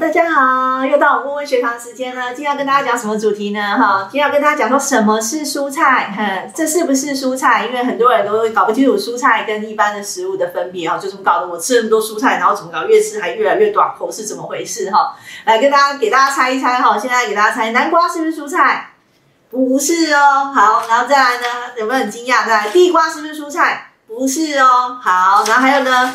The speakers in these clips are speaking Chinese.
大家好，又到我们问问学堂时间了。今天要跟大家讲什么主题呢？哈，今天要跟大家讲说什么是蔬菜，哼，这是不是蔬菜？因为很多人都搞不清楚蔬菜跟一般的食物的分别哈，就这么搞得我吃那么多蔬菜，然后怎么搞越吃还越来越短口，是怎么回事哈？来跟大家给大家猜一猜哈，现在给大家猜，南瓜是不是蔬菜？不是哦。好，然后再来呢，有没有很惊讶？再来，地瓜是不是蔬菜？不是哦。好，然后还有呢？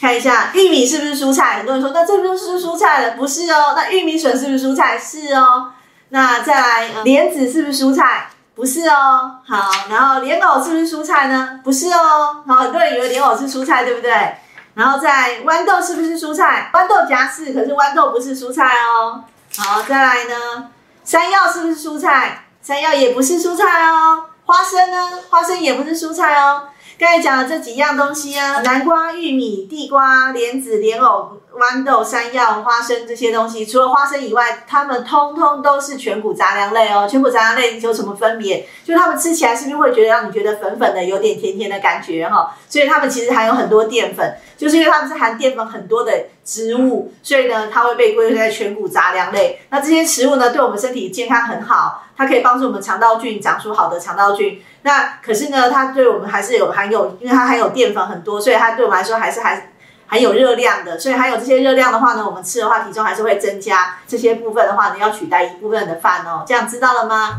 看一下玉米是不是蔬菜？很多人说，那这不是蔬菜了？不是哦。那玉米笋是不是蔬菜？是哦。那再来，莲子是不是蔬菜？不是哦。好，然后莲藕是不是蔬菜呢？不是哦。好，很多人以为莲藕是蔬菜，对不对？然后再豌豆是不是蔬菜？豌豆夹是，可是豌豆不是蔬菜哦。好，再来呢，山药是不是蔬菜？山药也不是蔬菜哦。花生呢？花生也不是蔬菜哦。刚才讲的这几样东西啊，南瓜、玉米、地瓜、莲子、莲藕、豌豆、山药、花生这些东西，除了花生以外，它们通通都是全谷杂粮类哦。全谷杂粮类有什么分别？就它们吃起来是不是会觉得让你觉得粉粉的，有点甜甜的感觉哈？所以它们其实含有很多淀粉，就是因为它们是含淀粉很多的植物，所以呢，它会被归类在全谷杂粮类。那这些食物呢，对我们身体健康很好，它可以帮助我们肠道菌长出好的肠道菌。那可是呢，它对我们还是有含有，因为它含有淀粉很多，所以它对我们来说还是还含有热量的。所以含有这些热量的话呢，我们吃的话体重还是会增加。这些部分的话呢，要取代一部分的饭哦。这样知道了吗？